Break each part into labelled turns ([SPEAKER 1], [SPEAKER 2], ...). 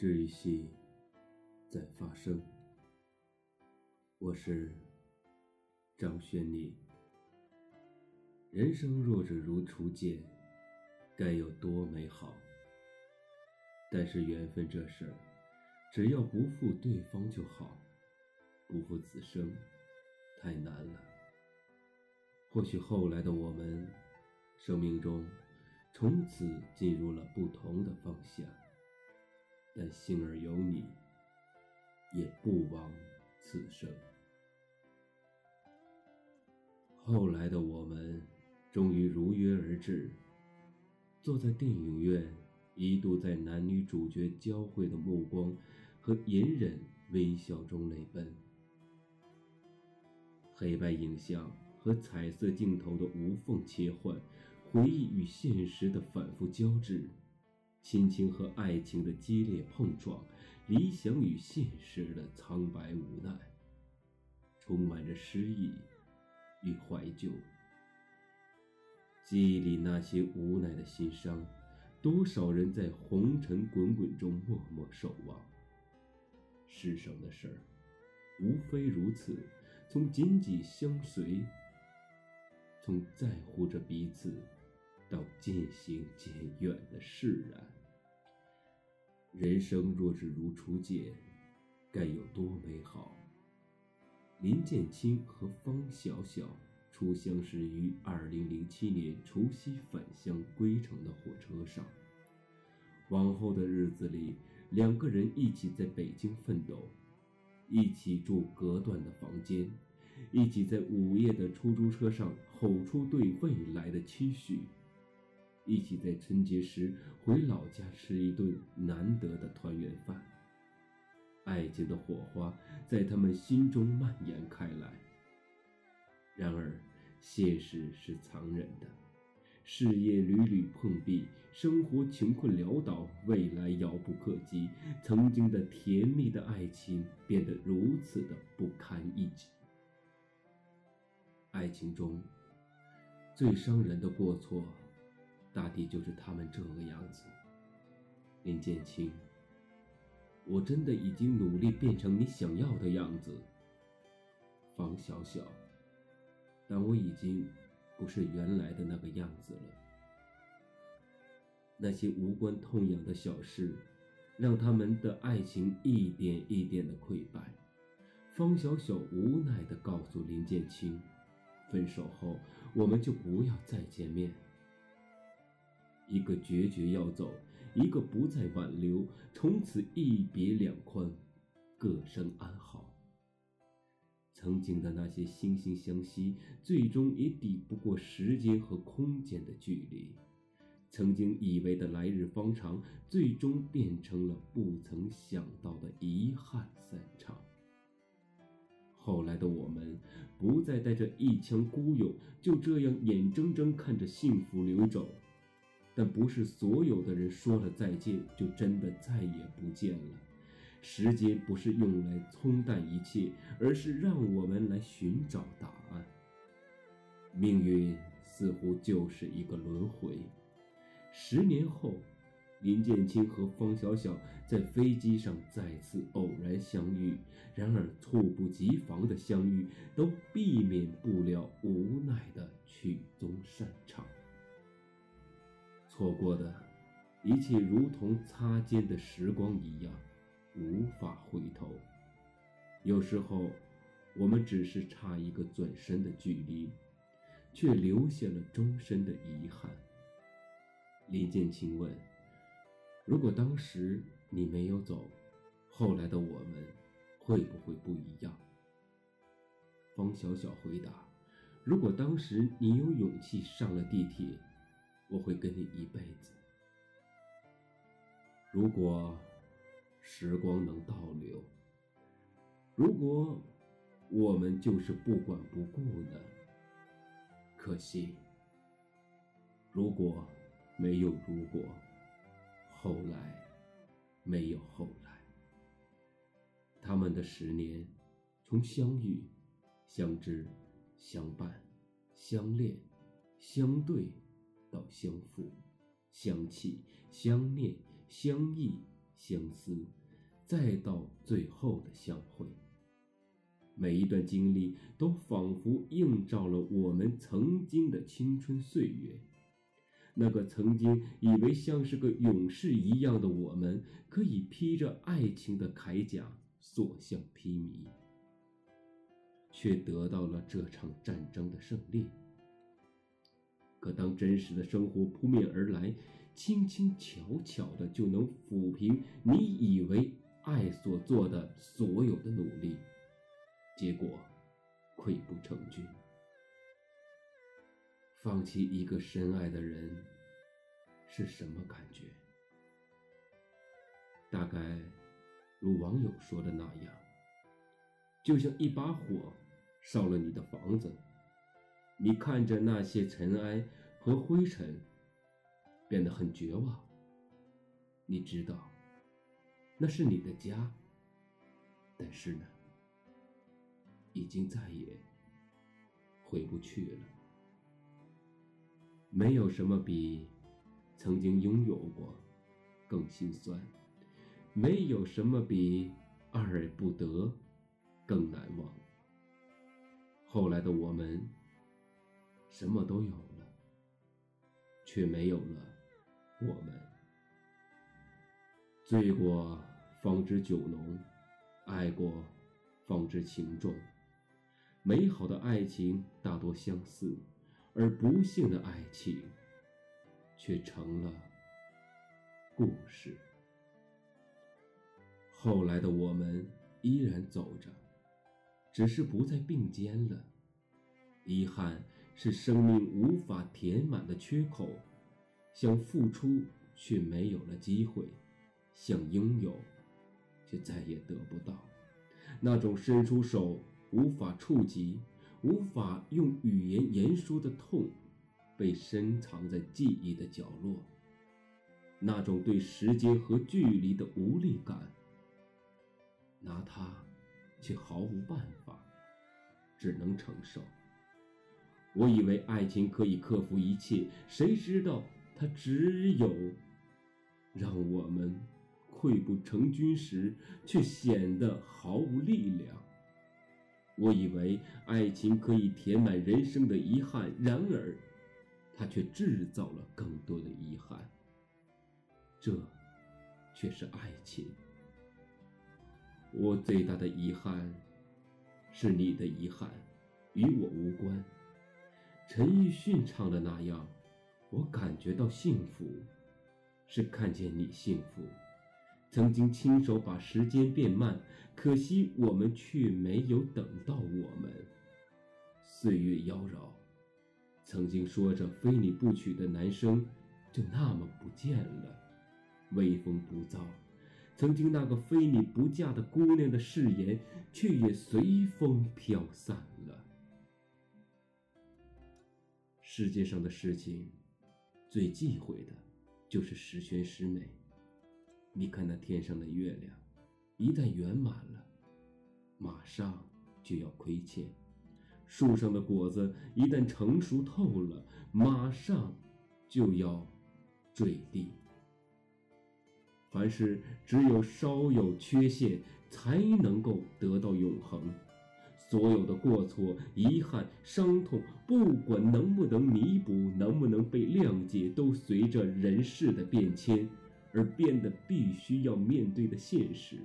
[SPEAKER 1] 窒息在发生。我是张轩宁。人生若只如初见，该有多美好？但是缘分这事儿，只要不负对方就好，不负此生太难了。或许后来的我们，生命中从此进入了不同的方向，但幸而有你，也不枉此生。后来的我们，终于如约而至，坐在电影院，一度在男女主角交汇的目光和隐忍微笑中泪奔，黑白影像。和彩色镜头的无缝切换，回忆与现实的反复交织，亲情和爱情的激烈碰撞，理想与现实的苍白无奈，充满着诗意与怀旧。记忆里那些无奈的心伤，多少人在红尘滚滚中默默守望。世上的事儿，无非如此，从紧紧相随。从在乎着彼此，到渐行渐远的释然。人生若只如初见，该有多美好？林建清和方小小初相识于二零零七年除夕返乡归程的火车上。往后的日子里，两个人一起在北京奋斗，一起住隔断的房间。一起在午夜的出租车上吼出对未来的期许，一起在春节时回老家吃一顿难得的团圆饭。爱情的火花在他们心中蔓延开来。然而，现实是残忍的，事业屡屡碰壁，生活穷困潦倒，未来遥不可及，曾经的甜蜜的爱情变得如此的不堪一击。爱情中最伤人的过错，大抵就是他们这个样子。林建清，我真的已经努力变成你想要的样子。方小小，但我已经不是原来的那个样子了。那些无关痛痒的小事，让他们的爱情一点一点的溃败。方小小无奈的告诉林建清。分手后，我们就不要再见面。一个决绝要走，一个不再挽留，从此一别两宽，各生安好。曾经的那些惺惺相惜，最终也抵不过时间和空间的距离。曾经以为的来日方长，最终变成了不曾想到的遗憾散场。后来的我们，不再带着一腔孤勇，就这样眼睁睁看着幸福流走。但不是所有的人说了再见，就真的再也不见了。时间不是用来冲淡一切，而是让我们来寻找答案。命运似乎就是一个轮回。十年后。林建清和方小小在飞机上再次偶然相遇，然而猝不及防的相遇都避免不了无奈的曲终散场。错过的一切如同擦肩的时光一样，无法回头。有时候，我们只是差一个转身的距离，却留下了终身的遗憾。林建清问。如果当时你没有走，后来的我们会不会不一样？方小小回答：“如果当时你有勇气上了地铁，我会跟你一辈子。如果时光能倒流，如果我们就是不管不顾呢？可惜，如果没有如果。”后来，没有后来。他们的十年，从相遇、相知、相伴、相恋、相对，到相负、相弃、相念、相忆、相思，再到最后的相会。每一段经历都仿佛映照了我们曾经的青春岁月。那个曾经以为像是个勇士一样的我们，可以披着爱情的铠甲，所向披靡，却得到了这场战争的胜利。可当真实的生活扑面而来，轻轻巧巧的就能抚平你以为爱所做的所有的努力。结果，溃不成军。放弃一个深爱的人是什么感觉？大概如网友说的那样，就像一把火烧了你的房子，你看着那些尘埃和灰尘，变得很绝望。你知道，那是你的家，但是呢？已经再也回不去了。没有什么比曾经拥有过更心酸，没有什么比爱而不得更难忘。后来的我们什么都有了，却没有了我们。醉过方知酒浓，爱过方知情重。美好的爱情大多相似，而不幸的爱情却成了故事。后来的我们依然走着，只是不再并肩了。遗憾是生命无法填满的缺口，想付出却没有了机会，想拥有却再也得不到，那种伸出手。无法触及、无法用语言言说的痛，被深藏在记忆的角落。那种对时间和距离的无力感，拿它却毫无办法，只能承受。我以为爱情可以克服一切，谁知道它只有让我们溃不成军时，却显得毫无力量。我以为爱情可以填满人生的遗憾，然而，它却制造了更多的遗憾。这，却是爱情。我最大的遗憾，是你的遗憾，与我无关。陈奕迅唱的那样，我感觉到幸福，是看见你幸福。曾经亲手把时间变慢，可惜我们却没有等到我们。岁月妖娆，曾经说着非你不娶的男生，就那么不见了。微风不燥，曾经那个非你不嫁的姑娘的誓言，却也随风飘散了。世界上的事情，最忌讳的，就是十全十美。你看那天上的月亮，一旦圆满了，马上就要亏欠；树上的果子一旦成熟透了，马上就要坠地。凡事只有稍有缺陷，才能够得到永恒。所有的过错、遗憾、伤痛，不管能不能弥补，能不能被谅解，都随着人世的变迁。而变得必须要面对的现实。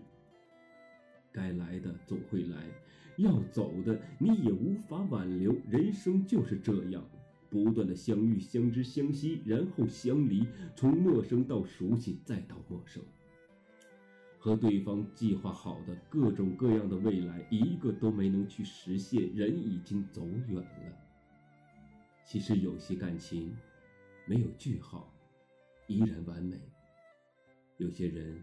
[SPEAKER 1] 该来的总会来，要走的你也无法挽留。人生就是这样，不断的相遇、相知、相惜，然后相离，从陌生到熟悉，再到陌生。和对方计划好的各种各样的未来，一个都没能去实现，人已经走远了。其实有些感情，没有句号，依然完美。有些人，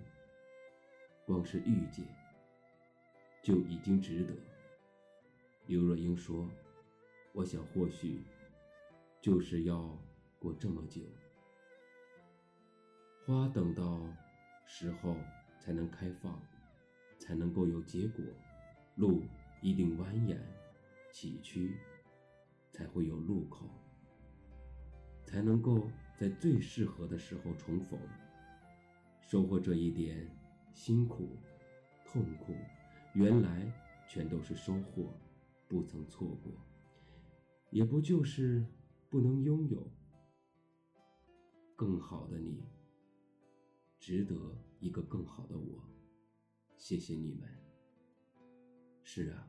[SPEAKER 1] 光是遇见就已经值得。刘若英说：“我想，或许就是要过这么久，花等到时候才能开放，才能够有结果；路一定蜿蜒崎岖，才会有路口，才能够在最适合的时候重逢。”收获这一点，辛苦、痛苦，原来全都是收获，不曾错过。也不就是不能拥有更好的你，值得一个更好的我。谢谢你们。是啊，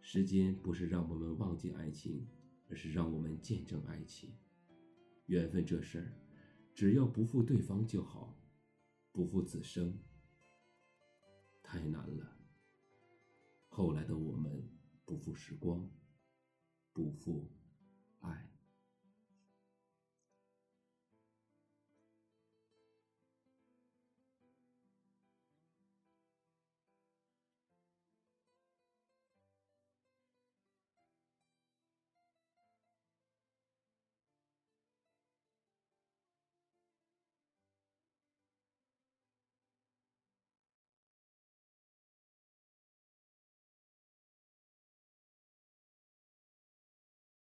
[SPEAKER 1] 时间不是让我们忘记爱情，而是让我们见证爱情。缘分这事儿，只要不负对方就好，不负此生。太难了。后来的我们不负时光，不负爱。